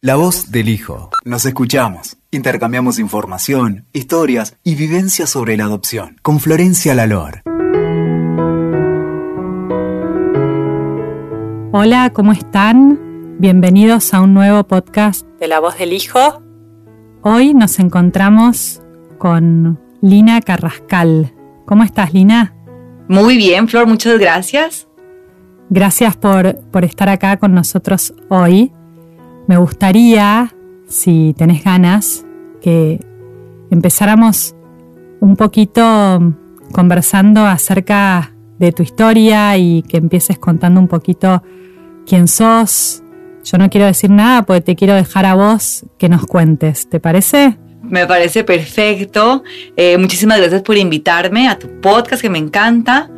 La voz del hijo. Nos escuchamos, intercambiamos información, historias y vivencias sobre la adopción con Florencia Lalor. Hola, ¿cómo están? Bienvenidos a un nuevo podcast de La voz del hijo. Hoy nos encontramos con Lina Carrascal. ¿Cómo estás, Lina? Muy bien, Flor, muchas gracias. Gracias por, por estar acá con nosotros hoy. Me gustaría, si tenés ganas, que empezáramos un poquito conversando acerca de tu historia y que empieces contando un poquito quién sos. Yo no quiero decir nada porque te quiero dejar a vos que nos cuentes, ¿te parece? Me parece perfecto. Eh, muchísimas gracias por invitarme a tu podcast que me encanta.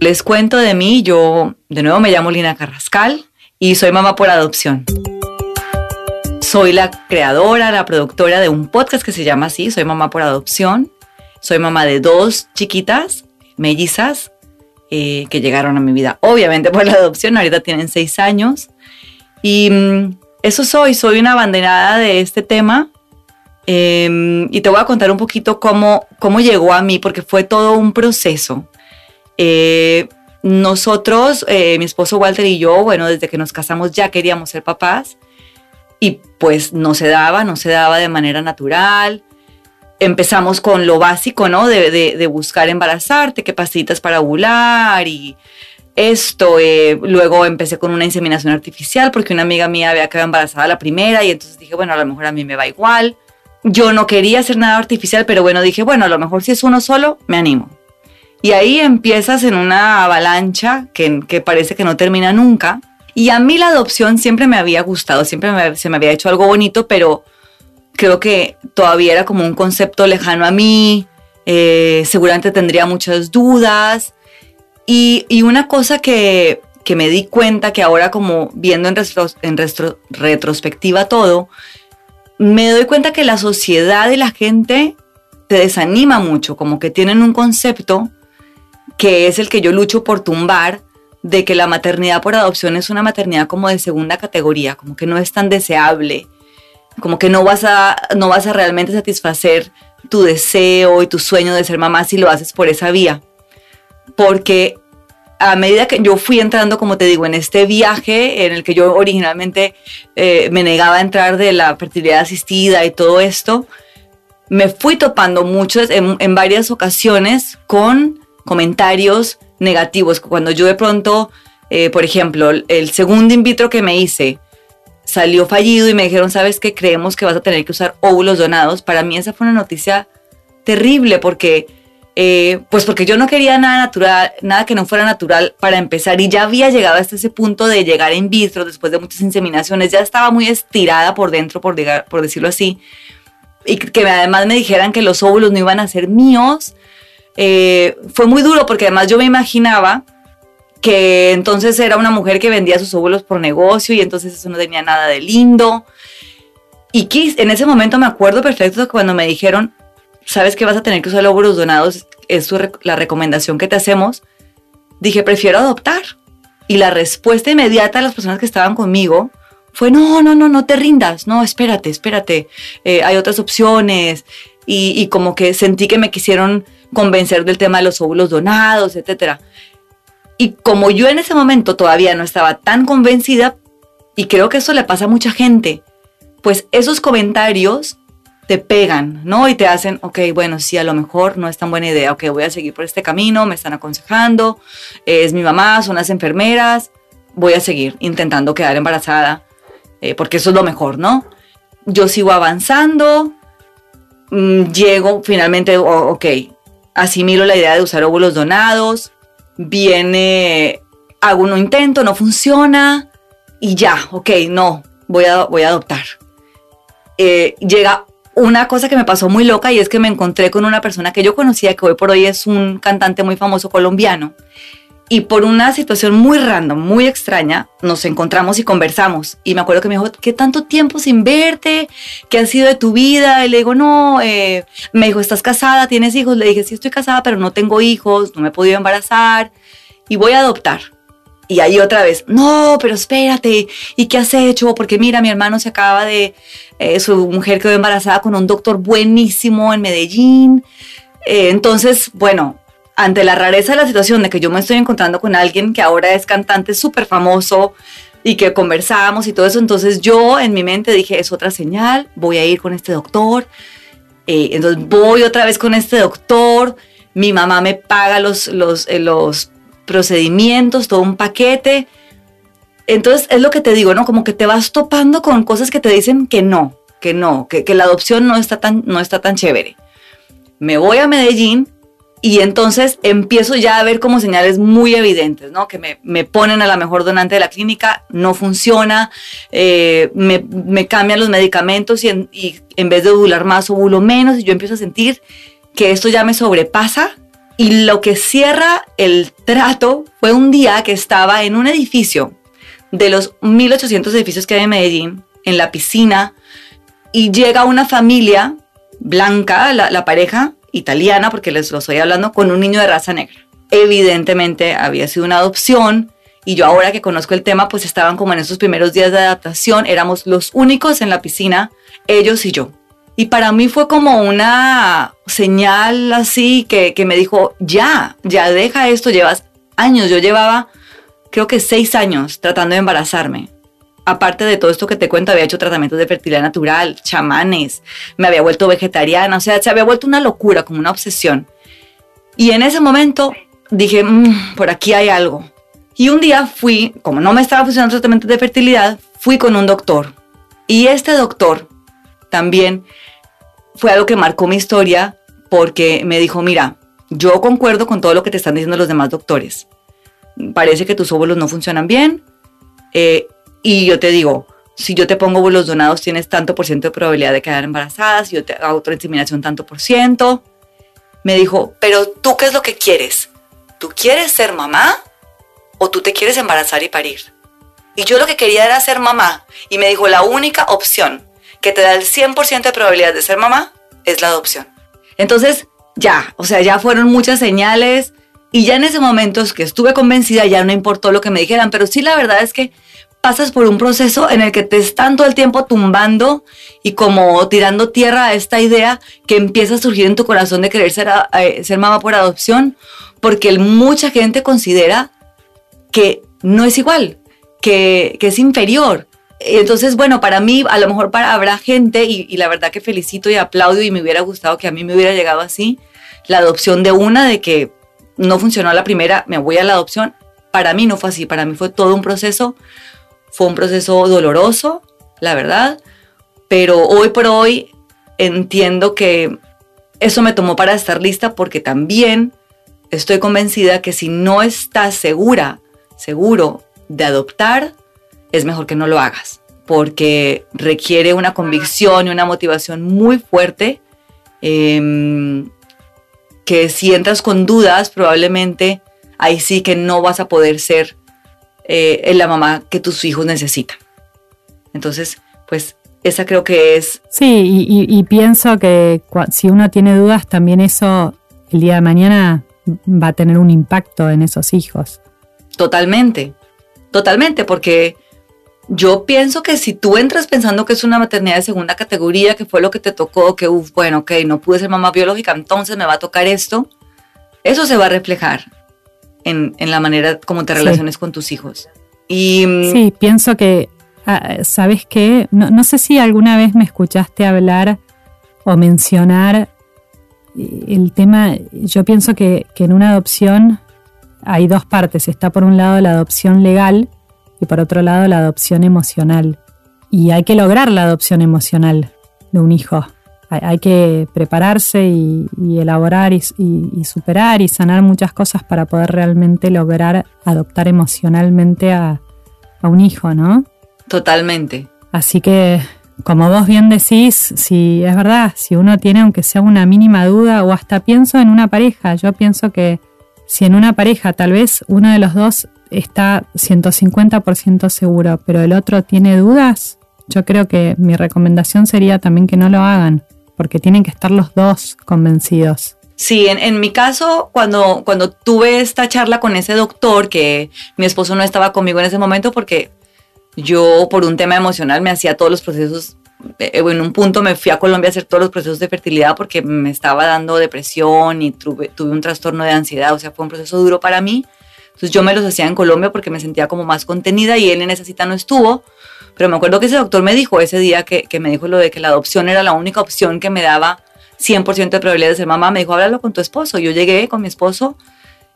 Les cuento de mí, yo de nuevo me llamo Lina Carrascal y soy mamá por adopción. Soy la creadora, la productora de un podcast que se llama así, Soy mamá por adopción. Soy mamá de dos chiquitas, mellizas, eh, que llegaron a mi vida, obviamente por la adopción, ahorita tienen seis años. Y mm, eso soy, soy una abanderada de este tema. Em, y te voy a contar un poquito cómo, cómo llegó a mí, porque fue todo un proceso. Eh, nosotros, eh, mi esposo Walter y yo, bueno, desde que nos casamos ya queríamos ser papás y pues no se daba, no se daba de manera natural. Empezamos con lo básico, ¿no? De, buscar embarazarte, qué pasitas para ovular y esto. Eh, luego empecé con una inseminación artificial porque una amiga mía había quedado embarazada la primera y entonces dije, bueno, a lo mejor a mí me va igual. Yo no quería hacer nada artificial, pero bueno, dije, bueno, a lo mejor si es uno solo, me animo. Y ahí empiezas en una avalancha que, parece que no termina nunca. Y a mí la adopción siempre me había gustado, siempre se me había hecho algo bonito, pero creo que todavía era como un concepto lejano a mí. Eh, seguramente tendría muchas dudas. Y, una cosa que, me di cuenta que ahora como viendo en, en retrospectiva todo, me doy cuenta que la sociedad y la gente te desanima mucho, como que tienen un concepto que es el que yo lucho por tumbar, de que la maternidad por adopción es una maternidad como de segunda categoría, como que no es tan deseable, como que no vas a, no vas a realmente satisfacer tu deseo y tu sueño de ser mamá si lo haces por esa vía. Porque a medida que yo fui entrando, como te digo, en este viaje en el que yo originalmente eh, me negaba a entrar de la fertilidad asistida y todo esto, me fui topando muchos en, en varias ocasiones con comentarios negativos. Cuando yo de pronto, eh, por ejemplo, el segundo in vitro que me hice salió fallido y me dijeron, sabes que creemos que vas a tener que usar óvulos donados, para mí esa fue una noticia terrible porque, eh, pues porque yo no quería nada natural, nada que no fuera natural para empezar y ya había llegado hasta ese punto de llegar in vitro después de muchas inseminaciones, ya estaba muy estirada por dentro, por, por decirlo así, y que además me dijeran que los óvulos no iban a ser míos, eh, fue muy duro porque además yo me imaginaba que entonces era una mujer que vendía sus óvulos por negocio y entonces eso no tenía nada de lindo. Y en ese momento me acuerdo perfecto cuando me dijeron, sabes que vas a tener que usar óvulos donados, es la recomendación que te hacemos, dije, prefiero adoptar. Y la respuesta inmediata de las personas que estaban conmigo fue, no, no, no, no te rindas, no, espérate, espérate, eh, hay otras opciones. Y, como que sentí que me quisieron convencer del tema de los óvulos donados, etc. Y como yo en ese momento todavía no estaba tan convencida, y creo que eso le pasa a mucha gente, pues esos comentarios te pegan, ¿no? Y te hacen, ok, bueno, sí, a lo mejor no es tan buena idea, ok, voy a seguir por este camino, me están aconsejando, es mi mamá, son las enfermeras, voy a seguir intentando quedar embarazada, eh, porque eso es lo mejor, ¿no? Yo sigo avanzando, mm, llego finalmente, ok, asimilo la idea de usar óvulos donados, viene, hago un intento, no funciona y ya, ok, no, voy a, voy a adoptar. Eh, llega una cosa que me pasó muy loca y es que me encontré con una persona que yo conocía que hoy por hoy es un cantante muy famoso colombiano y por una situación muy random, muy extraña, nos encontramos y conversamos. Y me acuerdo que me dijo, ¿qué tanto tiempo sin verte? ¿Qué ha sido de tu vida? Y le digo, no, eh", me dijo, ¿estás casada? ¿Tienes hijos? Le dije, sí, estoy casada, pero no tengo hijos, no me he podido embarazar y voy a adoptar. Y ahí otra vez, no, pero espérate, ¿y qué has hecho? Porque mira, mi hermano se acaba de, eh, su mujer quedó embarazada con un doctor buenísimo en Medellín. Eh, entonces, bueno, ante la rareza de la situación de que yo me estoy encontrando con alguien que ahora es cantante súper famoso y que conversamos y todo eso, entonces yo en mi mente dije, es otra señal, voy a ir con este doctor. Eh, entonces voy otra vez con este doctor, mi mamá me paga los, los, eh, los procedimientos, todo un paquete. Entonces es lo que te digo, ¿no? Como que te vas topando con cosas que te dicen que no, que no, que, que la adopción no está, tan, no está tan chévere. Me voy a Medellín, y entonces empiezo ya a ver como señales muy evidentes, ¿no? Que me, me ponen a la mejor donante de la clínica, no funciona, eh, me, me, cambian los medicamentos y en, en vez de ovular más, ovulo menos, y yo empiezo a sentir que esto ya me sobrepasa. Y lo que cierra el trato fue un día que estaba en un edificio de los 1800 edificios que hay en Medellín, en la piscina, y llega una familia blanca, la, la pareja, italiana, porque les lo estoy hablando, con un niño de raza negra. Evidentemente había sido una adopción y yo ahora que conozco el tema, pues estaban como en esos primeros días de adaptación, éramos los únicos en la piscina, ellos y yo. Y para mí fue como una señal así que, que me dijo, ya, ya deja esto, llevas años, yo llevaba creo que seis años tratando de embarazarme aparte de todo esto que te cuento, había hecho tratamientos de fertilidad natural, chamanes, me había vuelto vegetariana, o sea, se había vuelto una locura, como una obsesión. Y en ese momento dije, mm, por aquí hay algo. Y un día fui, como no me estaba funcionando el tratamiento de fertilidad, fui con un doctor. Y este doctor también fue algo que marcó mi historia porque me dijo, mira, yo concuerdo con todo lo que te están diciendo los demás doctores. Parece que tus óvulos no funcionan bien. Eh, y yo te digo, si yo te pongo óvulos donados, tienes tanto por ciento de probabilidad de quedar embarazada, si yo te hago otra inseminación, tanto por ciento. Me dijo, pero tú qué es lo que quieres? ¿Tú quieres ser mamá o tú te quieres embarazar y parir? Y yo lo que quería era ser mamá. Y me dijo, la única opción que te da el 100% de probabilidad de ser mamá es la adopción. Entonces, ya, o sea, ya fueron muchas señales. Y ya en ese momento es que estuve convencida, ya no importó lo que me dijeran, pero sí la verdad es que pasas por un proceso en el que te están todo el tiempo tumbando y como tirando tierra a esta idea que empieza a surgir en tu corazón de querer ser, eh, ser mamá por adopción, porque mucha gente considera que no es igual, que, que, es inferior. Entonces, bueno, para mí, a lo mejor para habrá gente, y, y la verdad que felicito y aplaudo y me hubiera gustado que a mí me hubiera llegado así, la adopción de una, de que no funcionó la primera, me voy a la adopción. Para mí no fue así, para mí fue todo un proceso fue un proceso doloroso, la verdad, pero hoy por hoy entiendo que eso me tomó para estar lista porque también estoy convencida que si no estás segura, seguro de adoptar, es mejor que no lo hagas, porque requiere una convicción y una motivación muy fuerte, em, que si entras con dudas, probablemente ahí sí que no vas a poder ser eh, la mamá que tus hijos necesitan. Entonces, pues esa creo que es... Sí, y, pienso que si uno tiene dudas, también eso el día de mañana va a tener un impacto en esos hijos. Totalmente, totalmente, porque yo pienso que si tú entras pensando que es una maternidad de segunda categoría, que fue lo que te tocó, que, bueno, ok, no pude ser mamá biológica, entonces me va a tocar esto, eso se va a reflejar en, la manera como te relaciones con tus hijos. Y, mm, sí, pienso que, ah, ¿sabes qué? No, sé si alguna vez me escuchaste hablar o mencionar eh, el tema, yo pienso que, que en una adopción hay dos partes. Está por un lado la adopción legal y por otro lado la adopción emocional. Y hay que lograr la adopción emocional de un hijo hay, que prepararse y, elaborar y, superar y sanar muchas cosas para poder realmente lograr adoptar emocionalmente a, un hijo, ¿no? Totalmente. Así que, como vos bien decís, si es verdad, si uno tiene aunque sea una mínima duda o hasta pienso en una pareja, yo pienso que si en una pareja tal vez uno de los dos está 150% seguro, pero el otro tiene dudas, yo creo que mi recomendación sería también que no lo hagan porque tienen que estar los dos convencidos. Sí, en, en, mi caso, cuando, cuando tuve esta charla con ese doctor, que mi esposo no estaba conmigo en ese momento porque yo por un tema emocional me hacía todos los procesos, eh, en un punto me fui a Colombia a hacer todos los procesos de fertilidad porque me estaba dando depresión y tuve, tuve un trastorno de ansiedad, o sea, fue un proceso duro para mí. Entonces yo me los hacía en Colombia porque me sentía como más contenida y él en esa cita no estuvo. Pero me acuerdo que ese doctor me dijo ese día que, que me dijo lo de que la adopción era la única opción que me daba 100% de probabilidad de ser mamá. Me dijo, háblalo con tu esposo. Yo llegué con mi esposo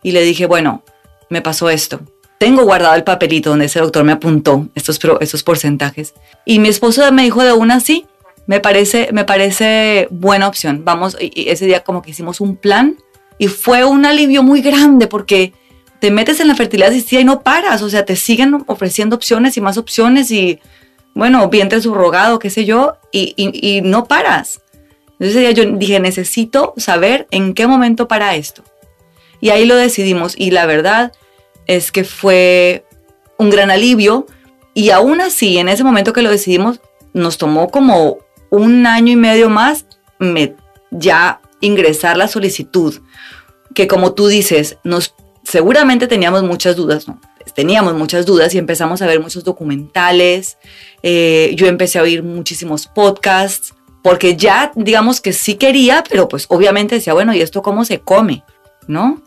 y le dije, bueno, me pasó esto. Tengo guardado el papelito donde ese doctor me apuntó estos, estos porcentajes. Y mi esposo me dijo de una sí, me parece, me parece buena opción. Vamos, y ese día como que hicimos un plan y fue un alivio muy grande porque te metes en la fertilidad asistida y no paras, o sea, te siguen ofreciendo opciones y más opciones y, bueno, vientre subrogado, qué sé yo, y, y, no paras. Entonces yo dije, necesito saber en qué momento para esto. Y ahí lo decidimos y la verdad es que fue un gran alivio y aún así, en ese momento que lo decidimos, nos tomó como un año y medio más me, ya ingresar la solicitud, que como tú dices, nos seguramente teníamos muchas dudas, ¿no? Teníamos muchas dudas y empezamos a ver muchos documentales. Eh, yo empecé a oír muchísimos podcasts porque ya, digamos que sí quería, pero pues obviamente decía, bueno, ¿y esto cómo se come? ¿No?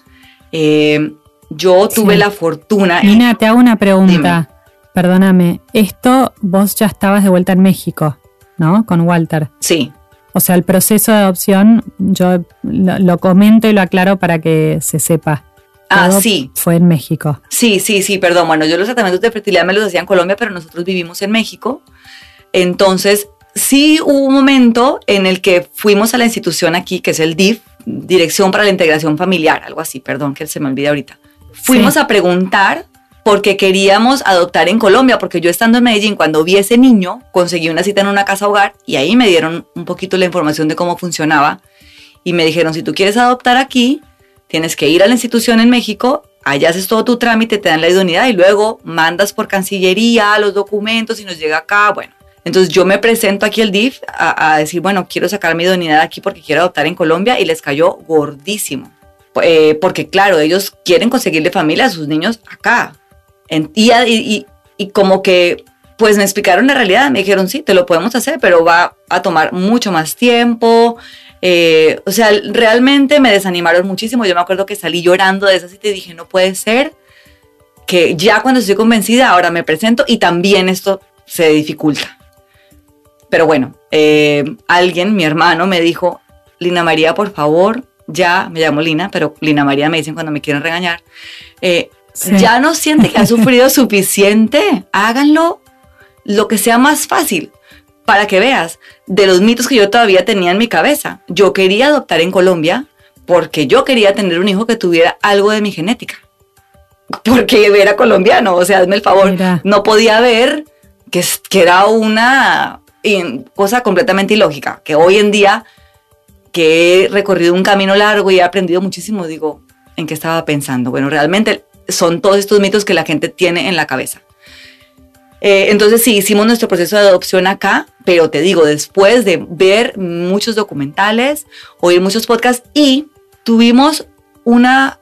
Eh, yo tuve la fortuna. Nina, te hago una pregunta. Perdóname. Esto vos ya estabas de vuelta en México, ¿no? Con Walter. Sí. O sea, el proceso de adopción, yo lo comento y lo aclaro para que se sepa. Ah, sí. Fue en México. Sí, sí, sí, perdón. Bueno, yo los tratamientos de fertilidad me los hacía en Colombia, pero nosotros vivimos en México. Entonces, sí hubo un momento en el que fuimos a la institución aquí, que es el DIF, Dirección para la Integración Familiar, algo así, perdón, que se me olvida ahorita. Fuimos a preguntar porque queríamos adoptar en Colombia, porque yo estando en Medellín, cuando vi ese niño, conseguí una cita en una casa hogar y ahí me dieron un poquito la información de cómo funcionaba y me dijeron, si tú quieres adoptar aquí, Tienes que ir a la institución en México, allá haces todo tu trámite, te dan la idoneidad y luego mandas por Cancillería los documentos y nos llega acá. Bueno, entonces yo me presento aquí al DIF a, decir, bueno, quiero sacar mi idoneidad aquí porque quiero adoptar en Colombia y les cayó gordísimo. Eh, porque claro, ellos quieren conseguirle familia a sus niños acá. y, y como que pues me explicaron la realidad, me dijeron, sí, te lo podemos hacer, pero va a tomar mucho más tiempo, eh, o sea, realmente me desanimaron muchísimo. Yo me acuerdo que salí llorando de esa cita y dije, no puede ser que ya cuando estoy convencida, ahora me presento y también esto se dificulta. Pero bueno, eh, alguien, mi hermano, me dijo, Lina María, por favor, ya, me llamo Lina, pero Lina María me dicen cuando me quieren regañar, eh, ya no siente que ha sufrido suficiente, háganlo lo que sea más fácil para que veas de los mitos que yo todavía tenía en mi cabeza. Yo quería adoptar en Colombia porque yo quería tener un hijo que tuviera algo de mi genética. Porque era colombiano, o sea, hazme el favor. No podía ver que, que era una cosa completamente ilógica, que hoy en día que he recorrido un camino largo y he aprendido muchísimo, digo, ¿en qué estaba pensando? Bueno, realmente son todos estos mitos que la gente tiene en la cabeza. Eh, entonces sí, hicimos nuestro proceso de adopción acá, pero te digo, después de ver muchos documentales, oír muchos podcasts y tuvimos una,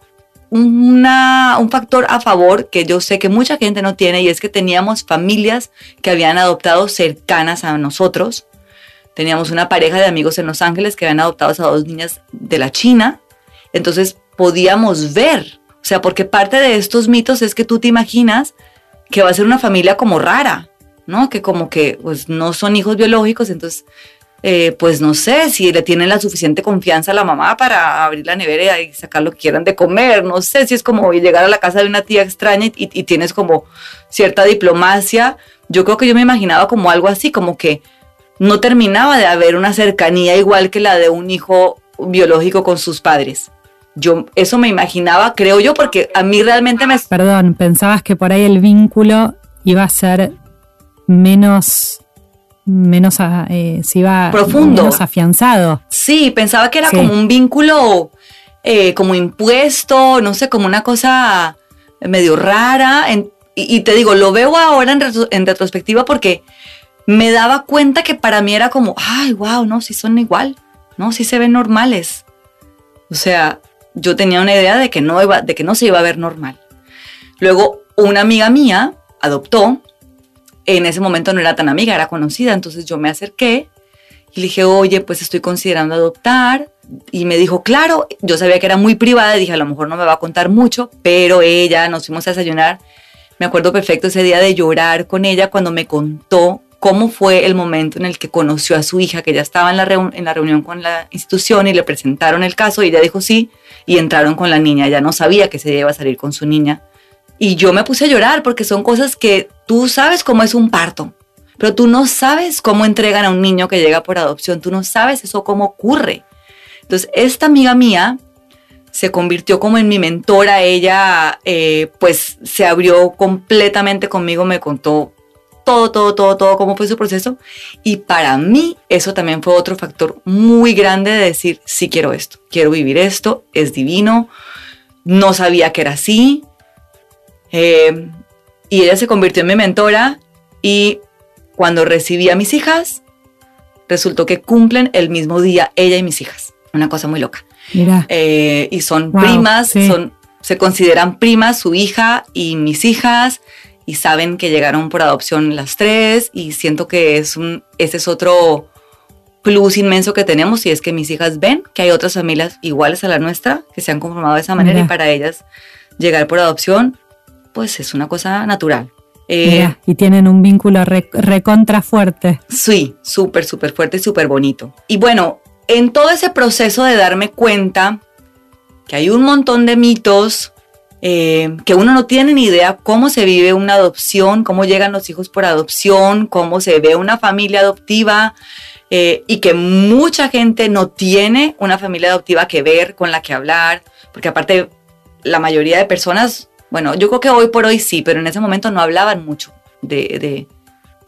una, un factor a favor que yo sé que mucha gente no tiene y es que teníamos familias que habían adoptado cercanas a nosotros. Teníamos una pareja de amigos en Los Ángeles que habían adoptado a dos niñas de la China. Entonces podíamos ver, o sea, porque parte de estos mitos es que tú te imaginas que va a ser una familia como rara, ¿no? Que como que pues no son hijos biológicos, entonces eh, pues no sé si le tienen la suficiente confianza a la mamá para abrir la nevera y sacar lo que quieran de comer, no sé si es como llegar a la casa de una tía extraña y, y tienes como cierta diplomacia, yo creo que yo me imaginaba como algo así, como que no terminaba de haber una cercanía igual que la de un hijo biológico con sus padres. Yo eso me imaginaba, creo yo, porque a mí realmente me... Perdón, pensabas que por ahí el vínculo iba a ser menos menos eh, se iba profundo. menos afianzado. Sí pensaba que era como un vínculo eh, como impuesto no sé como una cosa medio rara y, te digo lo veo ahora en, en, retrospectiva porque me daba cuenta que para mí era como ay wow no si son igual no si se ven normales O sea, yo tenía una idea de que no, iba, de que no se iba a ver normal. Luego, una amiga mía adoptó. En ese momento no era tan amiga, era conocida. Entonces yo me acerqué y le dije, oye, pues estoy considerando adoptar. Y me dijo, claro, yo sabía que era muy privada dije, a lo mejor no me va a contar mucho, pero ella, nos fuimos a desayunar. Me acuerdo perfecto ese día de llorar con ella cuando me contó cómo fue el momento en el que conoció a su hija, que ya estaba en la, reunión con la institución y le presentaron el caso y ella dijo sí y entraron con la niña. Ya no sabía que se iba a salir con su niña. Y yo me puse a llorar porque son cosas que tú sabes cómo es un parto, pero tú no sabes cómo entregan a un niño que llega por adopción, tú no sabes eso cómo ocurre. Entonces, esta amiga mía se convirtió como en mi mentora, ella eh, pues se abrió completamente conmigo, me contó todo, todo, todo, todo, cómo fue su proceso. Y para mí eso también fue otro factor muy grande de decir, sí quiero esto, quiero vivir esto, es divino, no sabía que era así. Eh, y ella se convirtió en mi mentora y cuando recibí a mis hijas, resultó que cumplen el mismo día ella y mis hijas. Una cosa muy loca. Mira. Eh, y son primas, son, se consideran primas, su hija y mis hijas y saben que llegaron por adopción las tres y siento que es un, ese es otro plus inmenso que tenemos y es que mis hijas ven que hay otras familias iguales a la nuestra que se han conformado de esa manera y para ellas llegar por adopción pues es una cosa natural. Eh, y tienen un vínculo recontra fuerte. Sí, súper, súper fuerte y súper bonito. Y bueno, en todo ese proceso de darme cuenta que hay un montón de mitos eh, que uno no tiene ni idea cómo se vive una adopción, cómo llegan los hijos por adopción, cómo se ve una familia adoptiva eh, y que mucha gente no tiene una familia adoptiva que ver, con la que hablar, porque aparte la mayoría de personas, bueno, yo creo que hoy por hoy sí, pero en ese momento no hablaban mucho de,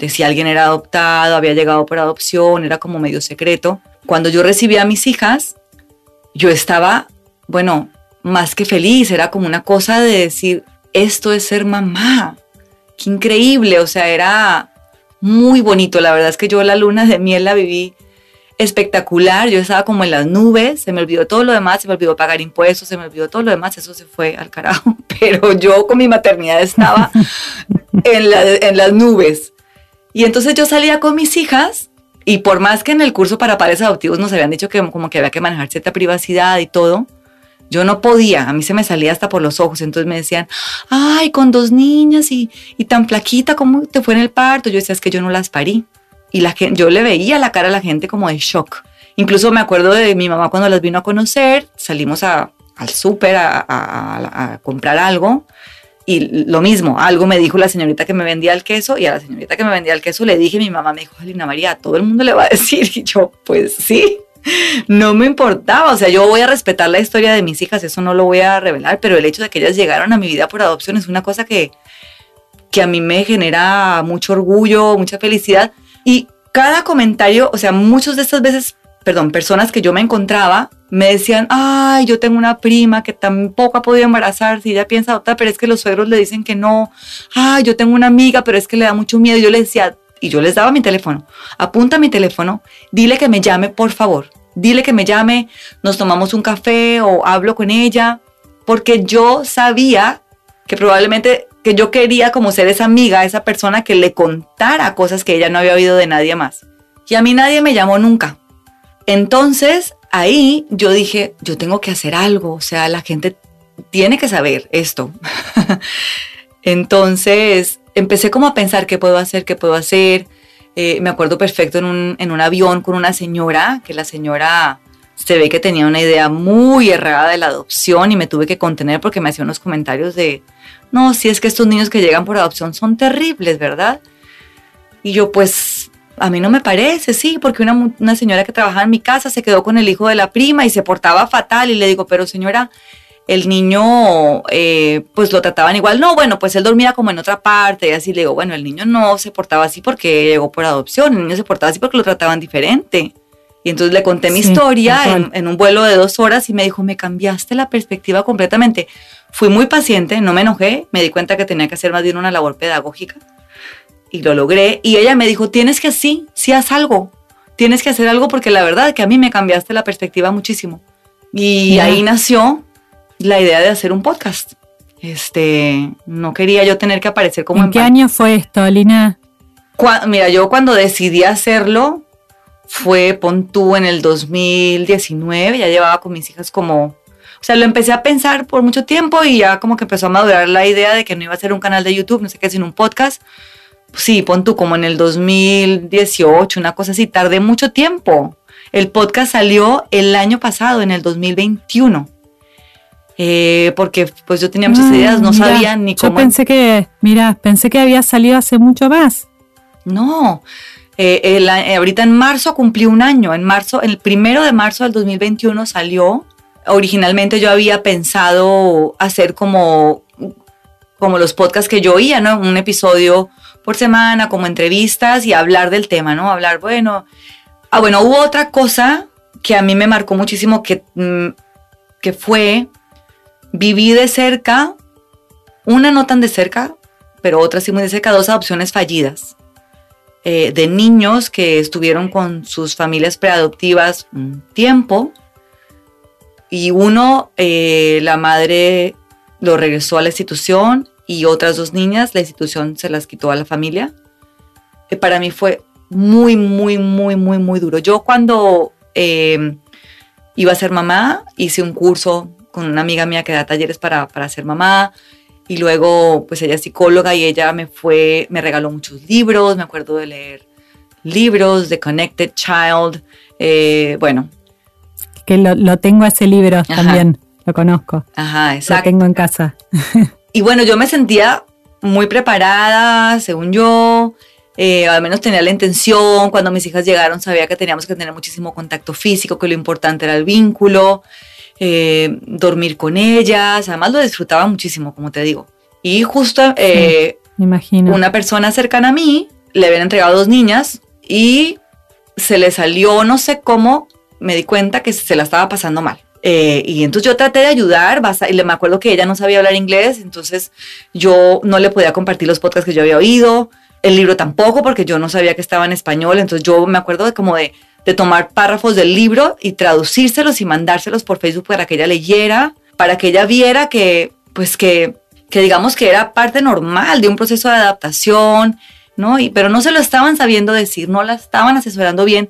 si alguien era adoptado, había llegado por adopción, era como medio secreto. Cuando yo recibí a mis hijas, yo estaba, bueno, más que feliz, era como una cosa de decir, esto es ser mamá. Qué increíble, o sea, era muy bonito. La verdad es que yo la luna de miel la viví espectacular. Yo estaba como en las nubes, se me olvidó todo lo demás, se me olvidó pagar impuestos, se me olvidó todo lo demás, eso se fue al carajo. Pero yo con mi maternidad estaba en, en las nubes. Y entonces yo salía con mis hijas y por más que en el curso para padres adoptivos nos habían dicho que como que había que manejar cierta privacidad y todo, yo no podía, a mí se me salía hasta por los ojos, entonces me decían, ay, con dos niñas y, tan flaquita, ¿cómo te fue en el parto? Yo decía, es que yo no las parí. Y la yo le veía la cara a la gente como de shock. Incluso me acuerdo de mi mamá cuando las vino a conocer, salimos al súper a, comprar algo y lo mismo, algo me dijo la señorita que me vendía el queso y a la señorita que me vendía el queso le dije, mi mamá me dijo, Alina María, todo el mundo le va a decir y yo, pues sí, no me importaba, o sea, yo voy a respetar la historia de mis hijas, eso no lo voy a revelar, pero el hecho de que ellas llegaron a mi vida por adopción es una cosa que, que a mí me genera mucho orgullo, mucha felicidad. Y cada comentario, o sea, muchas de estas veces, perdón, personas que yo me encontraba me decían, ay, yo tengo una prima que tampoco ha podido embarazarse y ella piensa adoptar, pero es que los suegros le dicen que no. Ay, yo tengo una amiga, pero es que le da mucho miedo. Yo le decía, y yo les daba mi teléfono, apunta mi teléfono, dile que me llame, por favor, dile que me llame, nos tomamos un café o hablo con ella, porque yo sabía que probablemente que yo quería como ser esa amiga, esa persona que le contara cosas que ella no había oído de nadie más. Y a mí nadie me llamó nunca. Entonces, ahí yo dije, yo tengo que hacer algo, o sea, la gente tiene que saber esto. Entonces, empecé como a pensar qué puedo hacer, qué puedo hacer. Eh, me acuerdo perfecto en un, en un avión con una señora, que la señora se ve que tenía una idea muy errada de la adopción y me tuve que contener porque me hacía unos comentarios de, no, si es que estos niños que llegan por adopción son terribles, ¿verdad? Y yo pues, a mí no me parece, sí, porque una, una señora que trabajaba en mi casa se quedó con el hijo de la prima y se portaba fatal y le digo, pero señora, el niño eh, pues lo trataban igual. No, bueno, pues él dormía como en otra parte y así le digo, bueno, el niño no se portaba así porque llegó por adopción, el niño se portaba así porque lo trataban diferente. Y entonces le conté mi historia en, un vuelo de dos horas y me dijo, me cambiaste la perspectiva completamente. Fui muy paciente, no me enojé, me di cuenta que tenía que hacer más bien una labor pedagógica y lo logré. Y ella me dijo, tienes que así, si haz algo, tienes que hacer algo porque la verdad que a mí me cambiaste la perspectiva muchísimo. Y ahí nació la idea de hacer un podcast. Este, no quería yo tener que aparecer como en, qué año fue esto, Lina? mira, yo cuando decidí hacerlo fue Pontú en el 2019, ya llevaba con mis hijas como, o sea, lo empecé a pensar por mucho tiempo y ya como que empezó a madurar la idea de que no iba a ser un canal de YouTube, no sé qué, sino un podcast. Sí, Pontú como en el 2018, una cosa así, tardé mucho tiempo. El podcast salió el año pasado, en el 2021. Eh, porque pues yo tenía muchas ideas, no sabía ni cómo. Yo pensé que, mira, pensé que había salido hace mucho más. No, eh, eh, ahorita en marzo cumplí un año, en marzo, el primero de marzo del 2021 salió. Originalmente yo había pensado hacer como, como los podcasts que yo oía, ¿no? Un episodio por semana, como entrevistas y hablar del tema, ¿no? Hablar, bueno. Ah, bueno, hubo otra cosa que a mí me marcó muchísimo que, mm, que fue viví de cerca, una no tan de cerca, pero otra sí muy de cerca, dos adopciones fallidas eh, de niños que estuvieron con sus familias preadoptivas un tiempo y uno, eh, la madre lo regresó a la institución y otras dos niñas, la institución se las quitó a la familia. Eh, para mí fue muy, muy, muy, muy, muy duro. Yo cuando iba a ser mamá, hice un curso con una amiga mía que da talleres para, para ser mamá. Y luego, pues ella es psicóloga y ella me fue, me regaló muchos libros, me acuerdo de leer libros de Connected Child, eh, bueno. Que lo, tengo ese libro también, lo conozco. Ajá, exacto. Lo tengo en casa. y bueno, yo me sentía muy preparada, según yo, eh, al menos tenía la intención, cuando mis hijas llegaron sabía que teníamos que tener muchísimo contacto físico, que lo importante era el vínculo. Eh, dormir con ellas, además lo disfrutaba muchísimo, como te digo. Y justo eh, imagino. una persona cercana a mí le habían entregado dos niñas y se le salió, no sé cómo, me di cuenta que se la estaba pasando mal. Eh, y entonces yo traté de ayudar, y me acuerdo que ella no sabía hablar inglés, entonces yo no le podía compartir los podcasts que yo había oído, el libro tampoco, porque yo no sabía que estaba en español, entonces yo me acuerdo de como de de tomar párrafos del libro y traducírselos y mandárselos por Facebook para que ella leyera, para que ella viera que, pues que, que digamos que era parte normal de un proceso de adaptación, ¿no? Y, pero no se lo estaban sabiendo decir, no la estaban asesorando bien.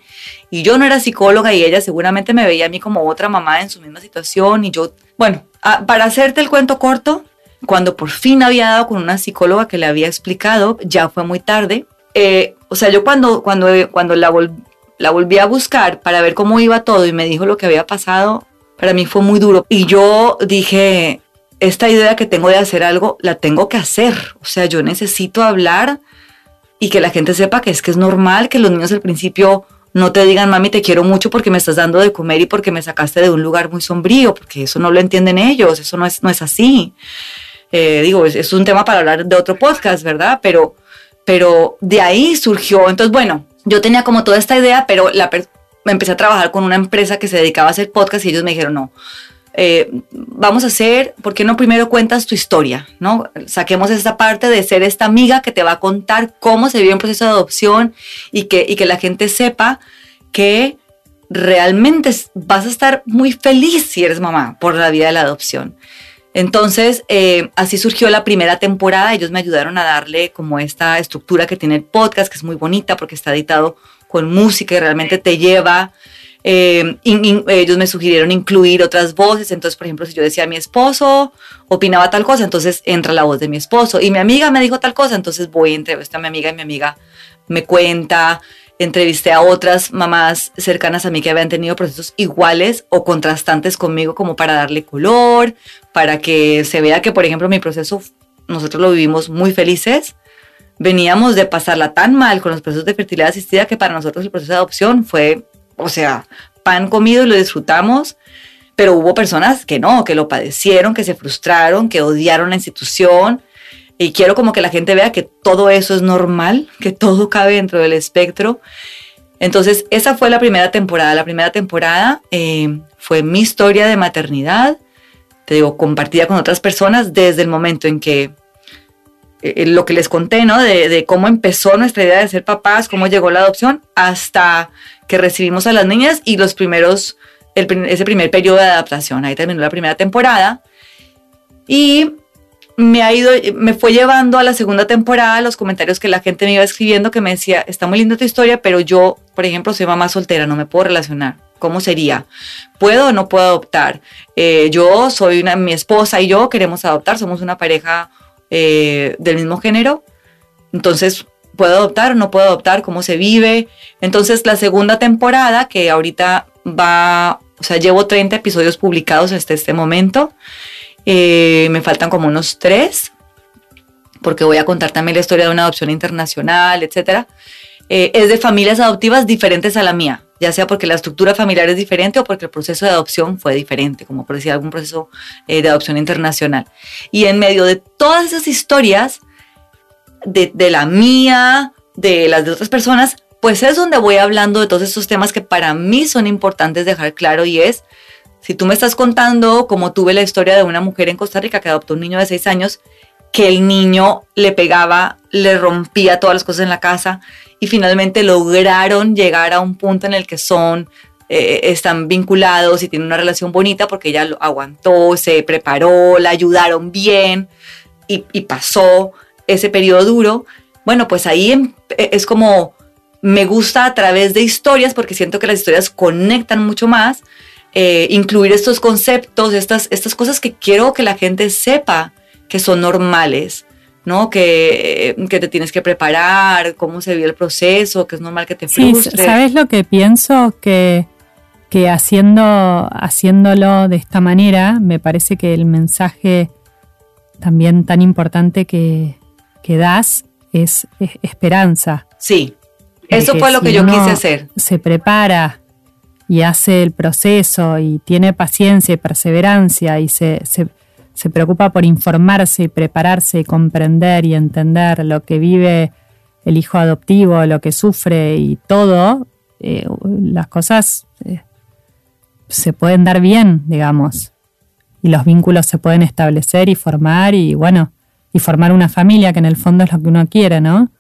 Y yo no era psicóloga y ella seguramente me veía a mí como otra mamá en su misma situación. Y yo, bueno, para hacerte el cuento corto, cuando por fin había dado con una psicóloga que le había explicado, ya fue muy tarde. Eh, o sea, yo cuando, cuando, cuando la, volví la volví a buscar para ver cómo iba todo y me dijo lo que había pasado. Para mí fue muy duro. Y yo dije, esta idea que tengo de hacer algo, la tengo que hacer. O sea, yo necesito hablar y que la gente sepa que es que es normal que los niños al principio no te digan, mami, te quiero mucho porque me estás dando de comer y porque me sacaste de un lugar muy sombrío, porque eso no lo entienden ellos, eso no es, no es así. Eh, digo, es, es, un tema para hablar de otro podcast, ¿verdad? Pero, pero de ahí surgió, entonces, bueno, yo tenía como toda esta idea, pero me empecé a trabajar con una empresa que se dedicaba a hacer podcast y ellos me dijeron, no, eh, vamos a hacer, ¿por qué no primero cuentas tu historia? ¿no? Saquemos esta parte de ser esta amiga que te va a contar cómo se vive un proceso de adopción y que, y que la gente sepa que realmente vas a estar muy feliz si eres mamá por la vida de la adopción. Entonces, eh, así surgió la primera temporada. Ellos me ayudaron a darle como esta estructura que tiene el podcast, que es muy bonita porque está editado con música y realmente te lleva. Eh, ellos me sugirieron incluir otras voces. Entonces, por ejemplo, si yo decía mi esposo opinaba tal cosa, entonces entra la voz de mi esposo. Y mi amiga me dijo tal cosa, entonces voy, entrevisto a mi amiga y mi amiga me cuenta entrevisté a otras mamás cercanas a mí que habían tenido procesos iguales o contrastantes conmigo como para darle color, para que se vea que, por ejemplo, mi proceso nosotros lo vivimos muy felices. Veníamos de pasarla tan mal con los procesos de fertilidad asistida que para nosotros el proceso de adopción fue, o sea, pan comido y lo disfrutamos, pero hubo personas que no, que lo padecieron, que se frustraron, que odiaron la institución, y quiero como que la gente vea que todo eso es normal, que todo cabe dentro del espectro. Entonces, esa fue la primera temporada. La primera temporada eh, fue mi historia de maternidad, te digo, compartida con otras personas desde el momento en que eh, lo que les conté, ¿no? De, cómo empezó nuestra idea de ser papás, cómo llegó la adopción, hasta que recibimos a las niñas y los primeros ese primer periodo de adaptación. Ahí terminó la primera temporada. Y me ha ido, me fue llevando a la segunda temporada los comentarios que la gente me iba escribiendo que me decía, está muy linda tu historia, pero yo, por ejemplo, soy mamá soltera, no me puedo relacionar. ¿Cómo sería? ¿Puedo o no puedo adoptar? Eh, yo soy una, mi esposa y yo queremos adoptar, somos una pareja eh, del mismo género. Entonces, ¿puedo adoptar o no puedo adoptar? ¿Cómo se vive? Entonces, la segunda temporada, que ahorita va, o sea, llevo 30 episodios publicados hasta este momento. Eh, me faltan como unos tres, porque voy a contar también la historia de una adopción internacional, etc. Eh, es de familias adoptivas diferentes a la mía, ya sea porque la estructura familiar es diferente o porque el proceso de adopción fue diferente, como por decir algún proceso eh, de adopción internacional. Y en medio de todas esas historias, de, de la mía, de las de otras personas, pues es donde voy hablando de todos estos temas que para mí son importantes dejar claro y es si tú me estás contando cómo tuve la historia de una mujer en Costa Rica que adoptó un niño de seis años, que el niño le pegaba, le rompía todas las cosas en la casa y finalmente lograron llegar a un punto en el que son, eh, están vinculados y tienen una relación bonita porque ella lo aguantó, se preparó, la ayudaron bien y, y pasó ese periodo duro. Bueno, pues ahí em, es como me gusta a través de historias porque siento que las historias conectan mucho más eh, incluir estos conceptos, estas, estas cosas que quiero que la gente sepa que son normales, ¿no? Que, que te tienes que preparar, cómo se vive el proceso, que es normal que te frustres. Sí, ¿sabes lo que pienso? Que, que haciendo, haciéndolo de esta manera, me parece que el mensaje también tan importante que, que das es, esperanza. Sí, eso fue lo que yo quise hacer. Se prepara y hace el proceso y tiene paciencia y perseverancia y se, se, preocupa por informarse y prepararse y comprender y entender lo que vive el hijo adoptivo, lo que sufre y todo, eh, las cosas eh, se pueden dar bien, digamos, y los vínculos se pueden establecer y formar y bueno, y formar una familia que en el fondo es lo que uno quiere, ¿no?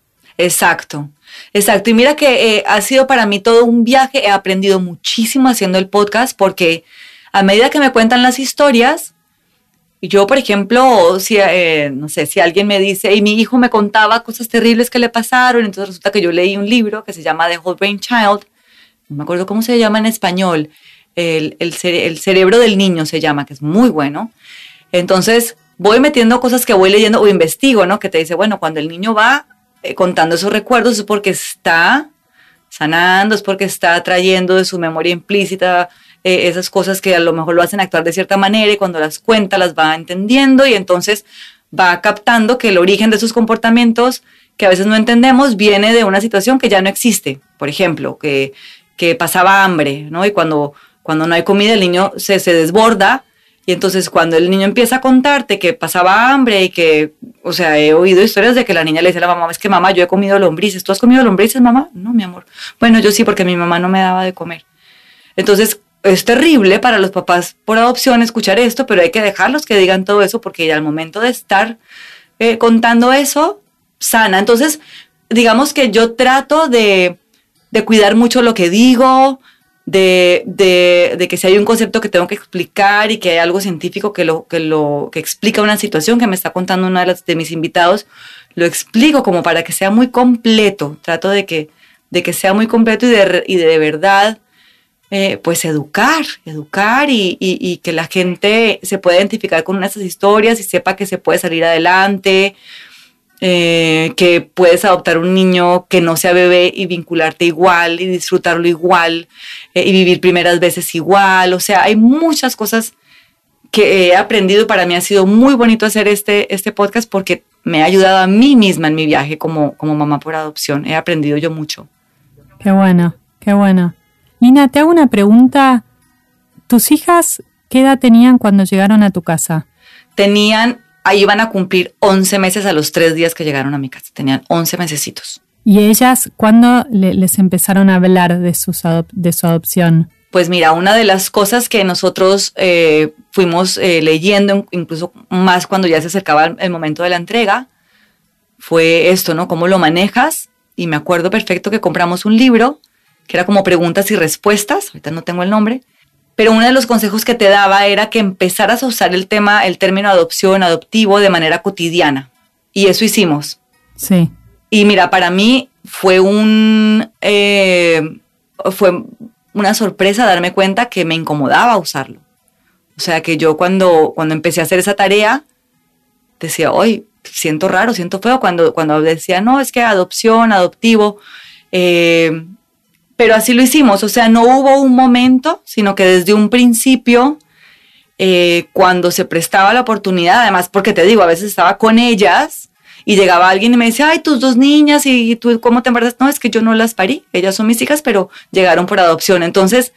Exacto. Exacto, y mira que eh, ha sido para mí todo un viaje, he aprendido muchísimo haciendo el podcast porque a medida que me cuentan las historias, yo, por ejemplo, si, eh, no sé, si alguien me dice, y mi hijo me contaba cosas terribles que le pasaron, entonces resulta que yo leí un libro que se llama The Whole Brain Child, no me acuerdo cómo se llama en español, el, el, el cerebro del niño se llama, que es muy bueno. Entonces, voy metiendo cosas que voy leyendo o investigo, ¿no? Que te dice, bueno, cuando el niño va eh, contando esos recuerdos es porque está sanando, es porque está trayendo de su memoria implícita eh, esas cosas que a lo mejor lo hacen actuar de cierta manera y cuando las cuenta las va entendiendo y entonces va captando que el origen de sus comportamientos que a veces no entendemos viene de una situación que ya no existe. Por ejemplo, que, que pasaba hambre, ¿no? Y cuando, cuando no hay comida el niño se, se desborda y entonces cuando el niño empieza a contarte que pasaba hambre y que, o sea, he oído historias de que la niña le dice a la mamá, es que mamá, yo he comido lombrices. ¿Tú has comido lombrices, mamá? No, mi amor. Bueno, yo sí, porque mi mamá no me daba de comer. Entonces, es terrible para los papás por adopción escuchar esto, pero hay que dejarlos que digan todo eso porque al momento de estar eh, contando eso, sana. Entonces, digamos que yo trato de, de cuidar mucho lo que digo, de, que si hay un concepto que tengo que explicar y que hay algo científico que lo, que lo que explica una situación que me está contando uno de, de mis invitados, lo explico como para que sea muy completo. Trato de que, de que sea muy completo y de, y de verdad, eh, pues educar, educar y, y, que la gente se pueda identificar con esas historias y sepa que se puede salir adelante. Eh, que puedes adoptar un niño que no sea bebé y vincularte igual y disfrutarlo igual eh, y vivir primeras veces igual. O sea, hay muchas cosas que he aprendido y para mí ha sido muy bonito hacer este, este podcast porque me ha ayudado a mí misma en mi viaje como, como mamá por adopción. He aprendido yo mucho. Qué bueno, qué bueno. Nina, te hago una pregunta. ¿Tus hijas qué edad tenían cuando llegaron a tu casa? Tenían ahí iban a cumplir 11 meses a los tres días que llegaron a mi casa. Tenían 11 mesecitos. ¿Y ellas cuándo les empezaron a hablar de, de su adopción? Pues mira, una de las cosas que nosotros eh, fuimos eh, leyendo, incluso más cuando ya se acercaba el momento de la entrega, fue esto, ¿no? ¿Cómo lo manejas? Y me acuerdo perfecto que compramos un libro que era como preguntas y respuestas, ahorita no tengo el nombre, pero uno de los consejos que te daba era que empezaras a usar el tema, el término adopción, adoptivo de manera cotidiana. Y eso hicimos. Sí. Y mira, para mí fue un eh, fue una sorpresa darme cuenta que me incomodaba usarlo. O sea que yo cuando, cuando empecé a hacer esa tarea, decía, hoy siento raro, siento feo. Cuando, cuando decía, no, es que adopción, adoptivo. Eh, pero así lo hicimos. O sea, no hubo un momento, sino que desde un principio, eh, cuando se prestaba la oportunidad, además, porque te digo, a veces estaba con ellas y llegaba alguien y me decía, ay, tus dos niñas, ¿y tú cómo te embarazas? No, es que yo no las parí, ellas son mis hijas, pero llegaron por adopción. Entonces,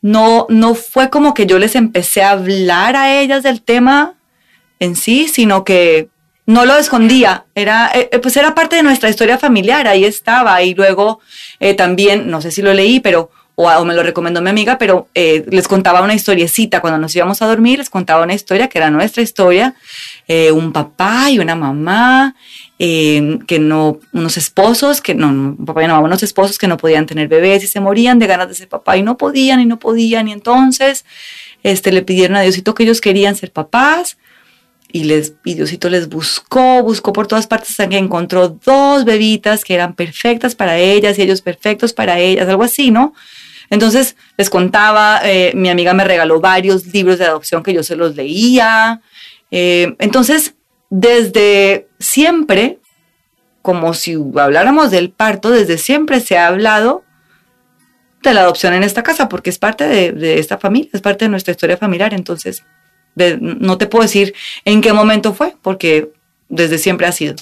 no, no fue como que yo les empecé a hablar a ellas del tema en sí, sino que no lo escondía, era, eh, eh, pues era parte de nuestra historia familiar, ahí estaba. Y luego eh, también, no sé si lo leí, pero o, me lo recomendó mi amiga, pero les contaba una historiecita cuando nos íbamos a dormir, les contaba una historia que era nuestra historia, un papá y una mamá, que no, unos esposos, que no, un papá y una mamá, unos esposos que no podían tener bebés y se morían de ganas de ser papá y no podían y no podían y entonces este, le pidieron a Diosito que ellos querían ser papás y, les, y les buscó, buscó por todas partes hasta que encontró dos bebitas que eran perfectas para ellas y ellos perfectos para ellas, algo así, ¿no? Entonces les contaba, eh, mi amiga me regaló varios libros de adopción que yo se los leía. Eh, entonces, desde siempre, como si habláramos del parto, desde siempre se ha hablado de la adopción en esta casa, porque es parte de, de esta familia, es parte de nuestra historia familiar. Entonces, no te puedo decir en qué momento fue, porque desde siempre ha sido.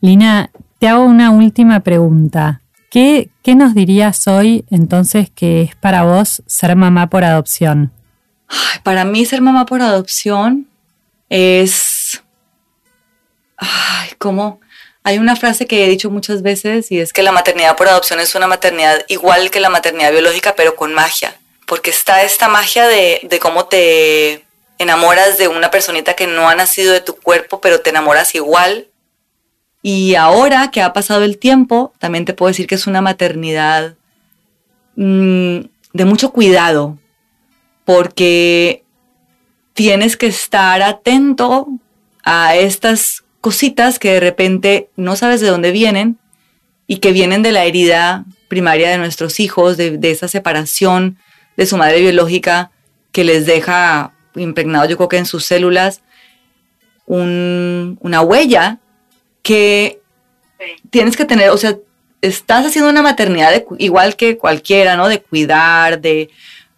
Lina, te hago una última pregunta. ¿Qué, ¿Qué, nos dirías hoy entonces que es para vos ser mamá por adopción? para mí ser mamá por adopción es... Ay, como... Hay una frase que he dicho muchas veces y es que la maternidad por adopción es una maternidad igual que la maternidad biológica, pero con magia porque está esta magia de, de cómo te enamoras de una personita que no ha nacido de tu cuerpo, pero te enamoras igual. Y ahora que ha pasado el tiempo, también te puedo decir que es una maternidad mm, de mucho cuidado, porque tienes que estar atento a estas cositas que de repente no sabes de dónde vienen y que vienen de la herida primaria de nuestros hijos, de, de esa separación de su madre biológica que les deja impregnado, yo creo que en sus células, una huella que tienes que tener, o sea, estás haciendo una maternidad igual que cualquiera, ¿no? De cuidar, de,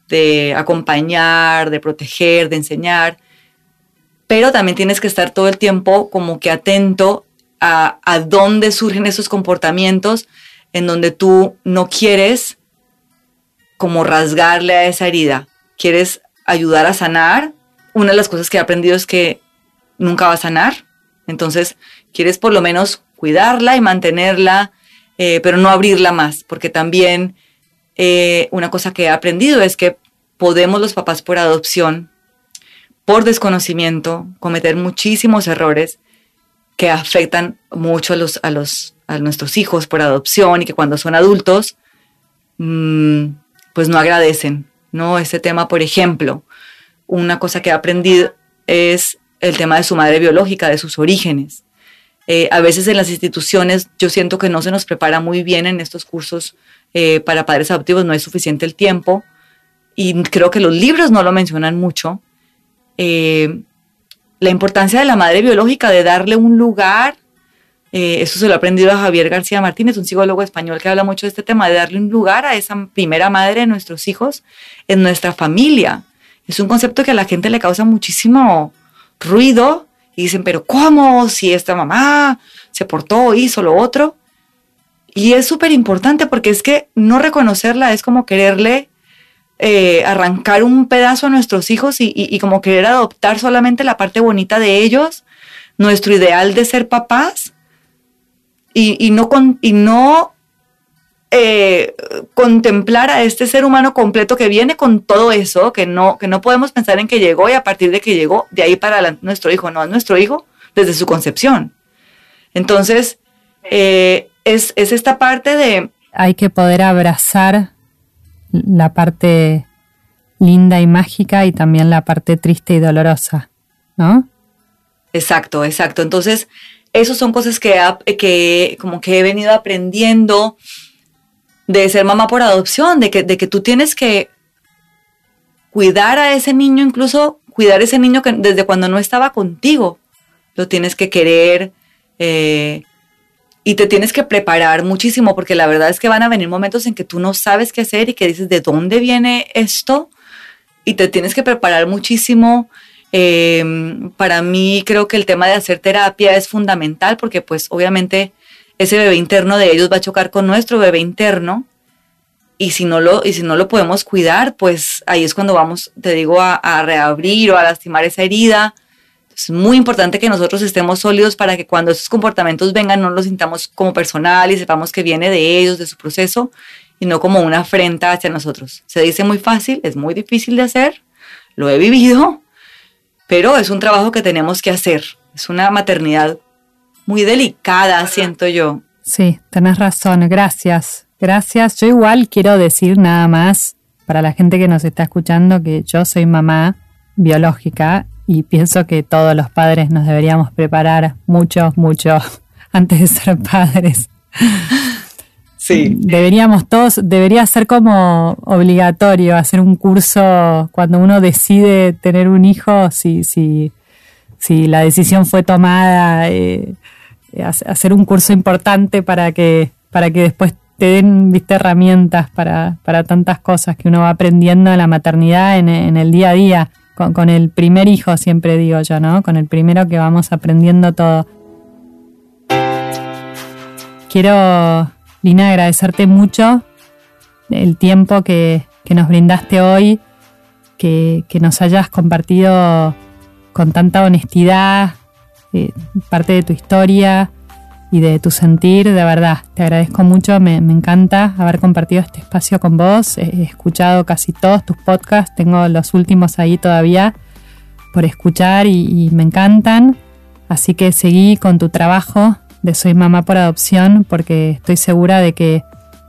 de acompañar, de proteger, de enseñar, pero también tienes que estar todo el tiempo como que atento a, a dónde surgen esos comportamientos en donde tú no quieres como rasgarle a esa herida. Quieres ayudar a sanar. Una de las cosas que he aprendido es que nunca va a sanar. Entonces, quieres por lo menos cuidarla y mantenerla, eh, pero no abrirla más, porque también eh, una cosa que he aprendido es que podemos los papás por adopción, por desconocimiento, cometer muchísimos errores que afectan mucho a, los, a, los, a nuestros hijos por adopción y que cuando son adultos mmm, pues no agradecen, ¿no? Este tema, por ejemplo, una cosa que he aprendido es el tema de su madre biológica, de sus orígenes. Eh, a veces en las instituciones yo siento que no se nos prepara muy bien en estos cursos eh, para padres adoptivos, no es suficiente el tiempo y creo que los libros no lo mencionan mucho. Eh, la importancia de la madre biológica, de darle un lugar eh, eso se lo ha aprendido a Javier García Martínez, un psicólogo español que habla mucho de este tema, de darle un lugar a esa primera madre de nuestros hijos en nuestra familia. Es un concepto que a la gente le causa muchísimo ruido y dicen, pero ¿cómo? Si esta mamá se portó, hizo lo otro. Y es súper importante porque es que no reconocerla es como quererle eh, arrancar un pedazo a nuestros hijos y como querer adoptar solamente la parte bonita de ellos, nuestro ideal de ser papás y, no, con, y no eh, contemplar a este ser humano completo que viene con todo eso, que no, que no podemos pensar en que llegó y a partir de que llegó, de ahí para nuestro hijo, no, es nuestro hijo desde su concepción. Entonces, eh, es, es esta parte de... Hay que poder abrazar la parte linda y mágica y también la parte triste y dolorosa, ¿no? Exacto, exacto. Entonces, esas son cosas que, que como que he venido aprendiendo de ser mamá por adopción, de que, de que tú tienes que cuidar a ese niño, incluso cuidar a ese niño que desde cuando no estaba contigo. Lo tienes que querer eh, y te tienes que preparar muchísimo porque la verdad es que van a venir momentos en que tú no sabes qué hacer y que dices, ¿de dónde viene esto? Y te tienes que preparar muchísimo. Em, para mí creo que el tema de hacer terapia es fundamental porque pues obviamente ese bebé interno de ellos va a chocar con nuestro bebé interno y si no lo, y si no lo podemos cuidar, pues ahí es cuando vamos, te digo, a, reabrir o a lastimar esa herida. Es muy importante que nosotros estemos sólidos para que cuando esos comportamientos vengan no los sintamos como personal y sepamos que viene de ellos, de su proceso, y no como una afrenta hacia nosotros. Se dice muy fácil, es muy difícil de hacer, lo he vivido, pero es un trabajo que tenemos que hacer. Es una maternidad muy delicada, siento yo. Sí, tenés razón, gracias. Gracias. Yo igual quiero decir nada más para la gente que nos está escuchando que yo soy mamá biológica y pienso que todos los padres nos deberíamos preparar mucho, mucho antes de ser padres. Deberíamos todos, debería ser como obligatorio hacer un curso cuando uno decide tener un hijo, si, si, si la decisión fue tomada, eh, hacer un curso importante para que, para que después te den viste herramientas para, para tantas cosas que uno va aprendiendo en la maternidad en, el día a día. Con, con, el primer hijo, siempre digo yo, ¿no? Con el primero que vamos aprendiendo todo. Quiero, Lina, agradecerte mucho el tiempo que, que nos brindaste hoy, que, que, nos hayas compartido con tanta honestidad eh, parte de tu historia, y de tu sentir, de verdad. Te agradezco mucho, me, encanta haber compartido este espacio con vos. He, escuchado casi todos tus podcasts, tengo los últimos ahí todavía por escuchar y, me encantan. Así que seguí con tu trabajo de Soy Mamá por Adopción porque estoy segura de que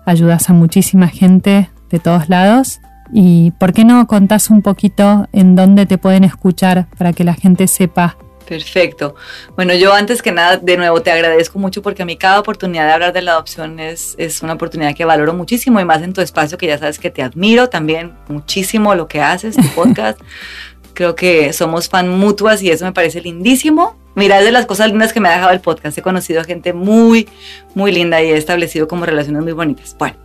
ayudas a muchísima gente de todos lados. ¿Y por qué no contás un poquito en dónde te pueden escuchar para que la gente sepa Perfecto. Bueno, yo antes que nada, de nuevo, te agradezco mucho porque a mí cada oportunidad de hablar de la adopción es, es una oportunidad que valoro muchísimo y más en tu espacio que ya sabes que te admiro también muchísimo lo que haces, tu podcast. Creo que somos fan mutuas y eso me parece lindísimo. Mira, es de las cosas lindas que me ha dejado el podcast. He conocido a gente muy, muy linda y he establecido como relaciones muy bonitas. Bueno,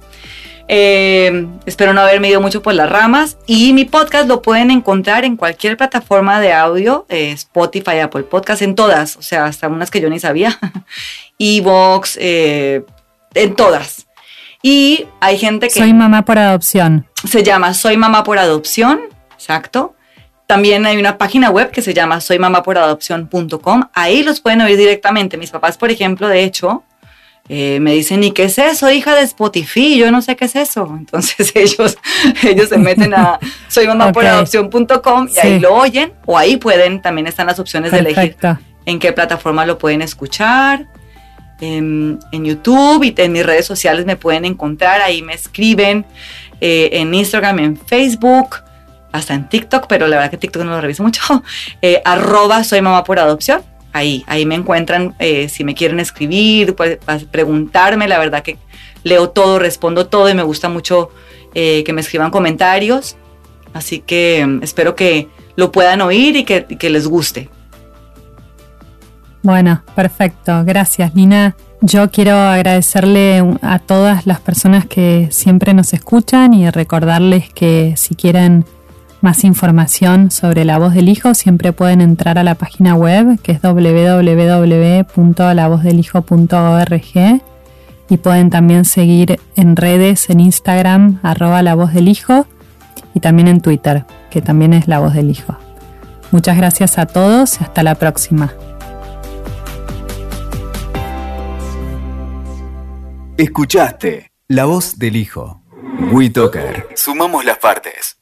eh, espero no haberme ido mucho por las ramas. Y mi podcast lo pueden encontrar en cualquier plataforma de audio, eh, Spotify, Apple Podcast, en todas, o sea, hasta unas que yo ni sabía. Evox, eh, en todas. Y hay gente que... Soy mamá por adopción. Se llama Soy mamá por adopción, exacto. También hay una página web que se llama soymamaporadopción.com. Ahí los pueden oír directamente. Mis papás, por ejemplo, de hecho, eh, me dicen, ¿y qué es eso, hija de Spotify? Yo no sé qué es eso. Entonces ellos, ellos se meten a soymamaporadopción.com y ahí lo oyen, o ahí pueden, también están las opciones de elegir en qué plataforma lo pueden escuchar. En, YouTube y en mis redes sociales me pueden encontrar, ahí me escriben eh, en Instagram, en Facebook, hasta en TikTok, pero la verdad que TikTok no lo reviso mucho, eh, arroba soy mamá por adopción ahí, ahí me encuentran eh, si me quieren escribir, pues, preguntarme, la verdad que leo todo, respondo todo y me gusta mucho eh, que me escriban comentarios. Así que mm, espero que lo puedan oír y que, que les guste. Bueno, perfecto. Gracias, Nina. Yo quiero agradecerle a todas las personas que siempre nos escuchan y recordarles que si quieren más información sobre La Voz del Hijo, siempre pueden entrar a la página web que es www.lavozdelhijo.org y pueden también seguir en redes en Instagram arroba La Voz del Hijo y también en Twitter, que también es La Voz del Hijo. Muchas gracias a todos y hasta la próxima. Escuchaste La Voz del Hijo. WeToker. Sumamos las partes.